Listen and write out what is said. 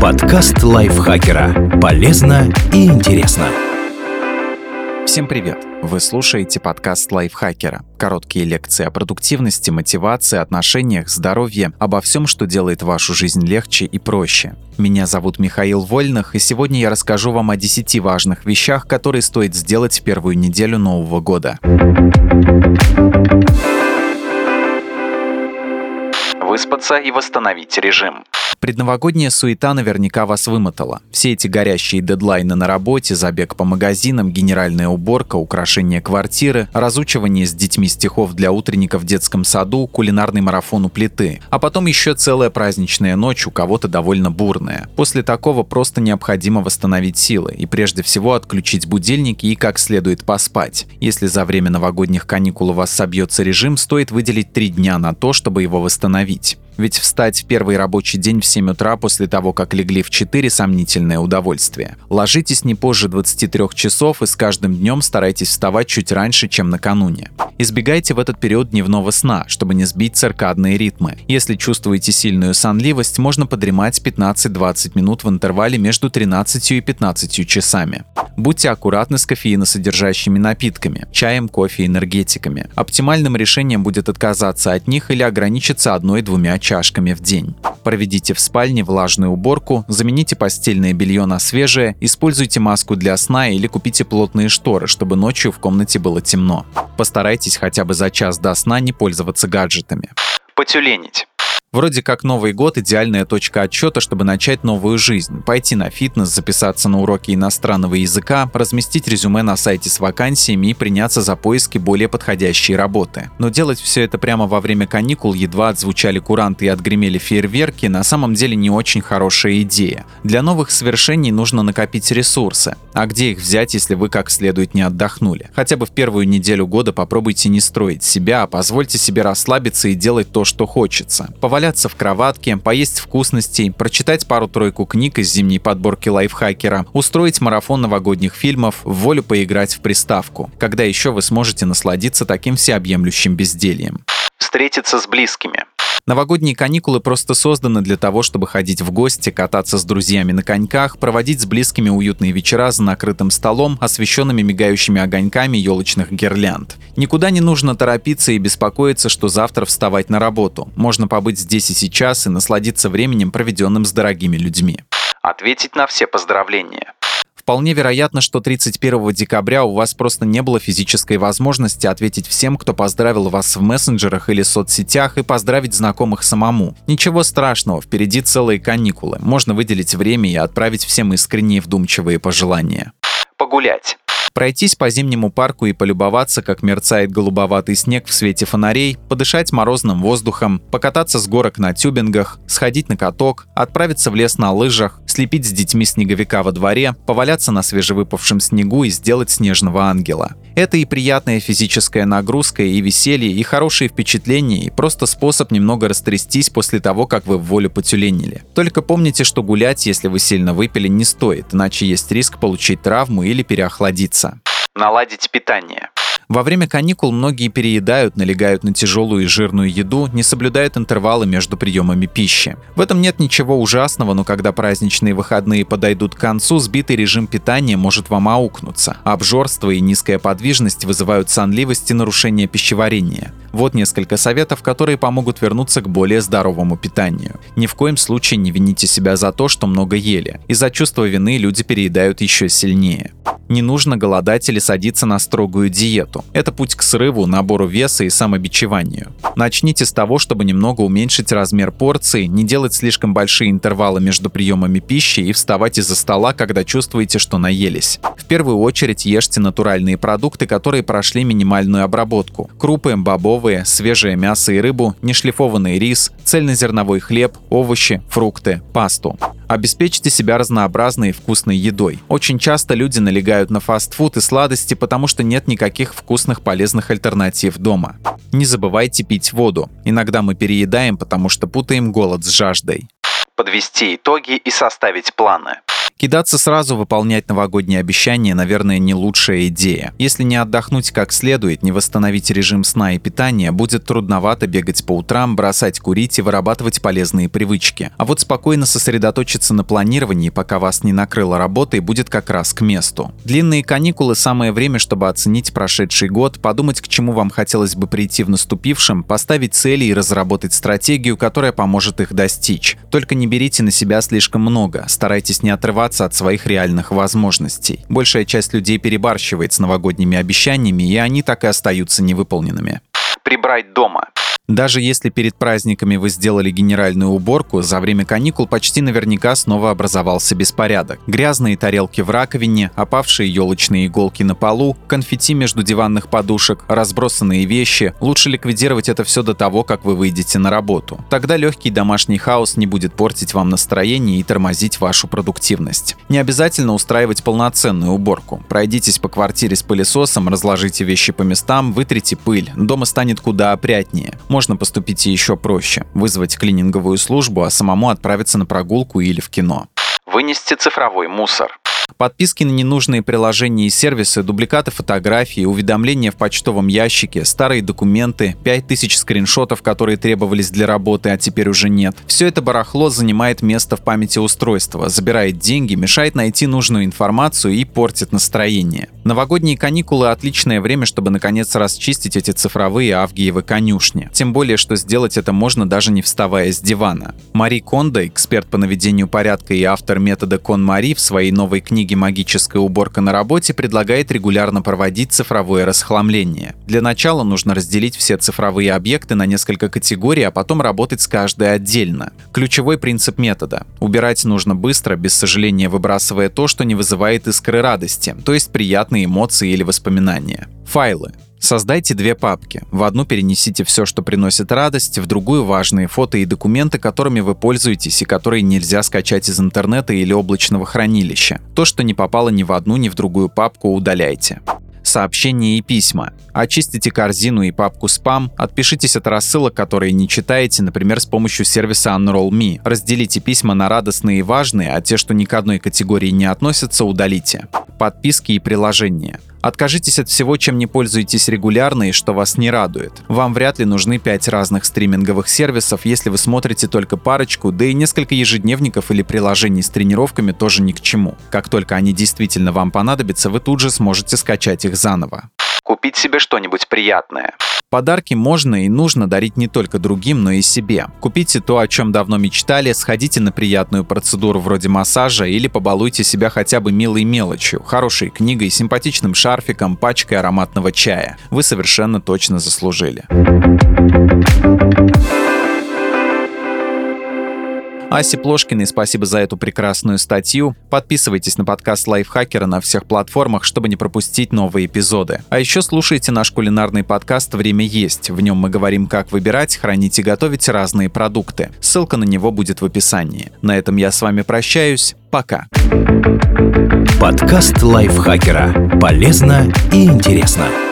Подкаст лайфхакера. Полезно и интересно. Всем привет! Вы слушаете подкаст лайфхакера. Короткие лекции о продуктивности, мотивации, отношениях, здоровье, обо всем, что делает вашу жизнь легче и проще. Меня зовут Михаил Вольных, и сегодня я расскажу вам о 10 важных вещах, которые стоит сделать в первую неделю Нового года. Выспаться и восстановить режим. Предновогодняя суета наверняка вас вымотала. Все эти горящие дедлайны на работе, забег по магазинам, генеральная уборка, украшение квартиры, разучивание с детьми стихов для утренника в детском саду, кулинарный марафон у плиты. А потом еще целая праздничная ночь, у кого-то довольно бурная. После такого просто необходимо восстановить силы и прежде всего отключить будильники и как следует поспать. Если за время новогодних каникул у вас собьется режим, стоит выделить три дня на то, чтобы его восстановить. Ведь встать в первый рабочий день в 7 утра после того, как легли в 4 – сомнительное удовольствие. Ложитесь не позже 23 часов и с каждым днем старайтесь вставать чуть раньше, чем накануне. Избегайте в этот период дневного сна, чтобы не сбить циркадные ритмы. Если чувствуете сильную сонливость, можно подремать 15-20 минут в интервале между 13 и 15 часами. Будьте аккуратны с кофеиносодержащими напитками, чаем, кофе, энергетиками. Оптимальным решением будет отказаться от них или ограничиться одной-двумя чашками в день. Проведите в спальне влажную уборку, замените постельное белье на свежее, используйте маску для сна или купите плотные шторы, чтобы ночью в комнате было темно. Постарайтесь хотя бы за час до сна не пользоваться гаджетами. Потюленить. Вроде как Новый год – идеальная точка отчета, чтобы начать новую жизнь, пойти на фитнес, записаться на уроки иностранного языка, разместить резюме на сайте с вакансиями и приняться за поиски более подходящей работы. Но делать все это прямо во время каникул едва отзвучали куранты и отгремели фейерверки на самом деле не очень хорошая идея. Для новых свершений нужно накопить ресурсы. А где их взять, если вы как следует не отдохнули? Хотя бы в первую неделю года попробуйте не строить себя, а позвольте себе расслабиться и делать то, что хочется поваляться в кроватке, поесть вкусностей, прочитать пару-тройку книг из зимней подборки лайфхакера, устроить марафон новогодних фильмов, в волю поиграть в приставку. Когда еще вы сможете насладиться таким всеобъемлющим бездельем? Встретиться с близкими. Новогодние каникулы просто созданы для того, чтобы ходить в гости, кататься с друзьями на коньках, проводить с близкими уютные вечера за накрытым столом, освещенными мигающими огоньками елочных гирлянд. Никуда не нужно торопиться и беспокоиться, что завтра вставать на работу. Можно побыть здесь и сейчас и насладиться временем, проведенным с дорогими людьми. Ответить на все поздравления. Вполне вероятно, что 31 декабря у вас просто не было физической возможности ответить всем, кто поздравил вас в мессенджерах или соцсетях и поздравить знакомых самому. Ничего страшного, впереди целые каникулы. Можно выделить время и отправить всем искренние вдумчивые пожелания. Погулять пройтись по зимнему парку и полюбоваться, как мерцает голубоватый снег в свете фонарей, подышать морозным воздухом, покататься с горок на тюбингах, сходить на каток, отправиться в лес на лыжах, слепить с детьми снеговика во дворе, поваляться на свежевыпавшем снегу и сделать снежного ангела. Это и приятная физическая нагрузка, и веселье, и хорошие впечатления, и просто способ немного растрястись после того, как вы в волю потюленили. Только помните, что гулять, если вы сильно выпили, не стоит, иначе есть риск получить травму или переохладиться. Наладить питание. Во время каникул многие переедают, налегают на тяжелую и жирную еду, не соблюдают интервалы между приемами пищи. В этом нет ничего ужасного, но когда праздничные выходные подойдут к концу, сбитый режим питания может вам аукнуться. Обжорство и низкая подвижность вызывают сонливость и нарушение пищеварения. Вот несколько советов, которые помогут вернуться к более здоровому питанию. Ни в коем случае не вините себя за то, что много ели. Из-за чувства вины люди переедают еще сильнее. Не нужно голодать или садиться на строгую диету. Это путь к срыву, набору веса и самобичеванию. Начните с того, чтобы немного уменьшить размер порции, не делать слишком большие интервалы между приемами пищи и вставать из-за стола, когда чувствуете, что наелись. В первую очередь ешьте натуральные продукты, которые прошли минимальную обработку. Крупы, бобовые, свежее мясо и рыбу, нешлифованный рис, цельнозерновой хлеб, овощи, фрукты, пасту. Обеспечьте себя разнообразной и вкусной едой. Очень часто люди налегают на фастфуд и сладости, потому что нет никаких вкусных полезных альтернатив дома. Не забывайте пить воду. Иногда мы переедаем, потому что путаем голод с жаждой. Подвести итоги и составить планы. Кидаться сразу выполнять новогодние обещания, наверное, не лучшая идея. Если не отдохнуть как следует, не восстановить режим сна и питания, будет трудновато бегать по утрам, бросать курить и вырабатывать полезные привычки. А вот спокойно сосредоточиться на планировании, пока вас не накрыло работой, будет как раз к месту. Длинные каникулы – самое время, чтобы оценить прошедший год, подумать, к чему вам хотелось бы прийти в наступившем, поставить цели и разработать стратегию, которая поможет их достичь. Только не берите на себя слишком много, старайтесь не отрываться оторваться от своих реальных возможностей. Большая часть людей перебарщивает с новогодними обещаниями, и они так и остаются невыполненными. Прибрать дома. Даже если перед праздниками вы сделали генеральную уборку, за время каникул почти наверняка снова образовался беспорядок. Грязные тарелки в раковине, опавшие елочные иголки на полу, конфетти между диванных подушек, разбросанные вещи. Лучше ликвидировать это все до того, как вы выйдете на работу. Тогда легкий домашний хаос не будет портить вам настроение и тормозить вашу продуктивность. Не обязательно устраивать полноценную уборку. Пройдитесь по квартире с пылесосом, разложите вещи по местам, вытрите пыль. Дома станет куда опрятнее. Можно поступить и еще проще – вызвать клининговую службу, а самому отправиться на прогулку или в кино. Вынести цифровой мусор. Подписки на ненужные приложения и сервисы, дубликаты фотографий, уведомления в почтовом ящике, старые документы, 5000 скриншотов, которые требовались для работы, а теперь уже нет. Все это барахло занимает место в памяти устройства, забирает деньги, мешает найти нужную информацию и портит настроение. Новогодние каникулы – отличное время, чтобы наконец расчистить эти цифровые авгиевы конюшни. Тем более, что сделать это можно даже не вставая с дивана. Мари Кондо, эксперт по наведению порядка и автор метода Кон Мари в своей новой книге «Магическая уборка на работе» предлагает регулярно проводить цифровое расхламление. Для начала нужно разделить все цифровые объекты на несколько категорий, а потом работать с каждой отдельно. Ключевой принцип метода. Убирать нужно быстро, без сожаления выбрасывая то, что не вызывает искры радости, то есть приятные эмоции или воспоминания. Файлы. Создайте две папки. В одну перенесите все, что приносит радость, в другую важные фото и документы, которыми вы пользуетесь и которые нельзя скачать из интернета или облачного хранилища. То, что не попало ни в одну, ни в другую папку, удаляйте сообщения и письма. Очистите корзину и папку спам, отпишитесь от рассылок, которые не читаете, например, с помощью сервиса Unroll.me. Разделите письма на радостные и важные, а те, что ни к одной категории не относятся, удалите. Подписки и приложения. Откажитесь от всего, чем не пользуетесь регулярно и что вас не радует. Вам вряд ли нужны 5 разных стриминговых сервисов, если вы смотрите только парочку, да и несколько ежедневников или приложений с тренировками тоже ни к чему. Как только они действительно вам понадобятся, вы тут же сможете скачать их заново. Купить себе что-нибудь приятное. Подарки можно и нужно дарить не только другим, но и себе. Купите то, о чем давно мечтали, сходите на приятную процедуру вроде массажа или побалуйте себя хотя бы милой мелочью, хорошей книгой, симпатичным шарфиком, пачкой ароматного чая. Вы совершенно точно заслужили. Асе Плошкиной спасибо за эту прекрасную статью. Подписывайтесь на подкаст Лайфхакера на всех платформах, чтобы не пропустить новые эпизоды. А еще слушайте наш кулинарный подкаст «Время есть». В нем мы говорим, как выбирать, хранить и готовить разные продукты. Ссылка на него будет в описании. На этом я с вами прощаюсь. Пока. Подкаст Лайфхакера. Полезно и интересно.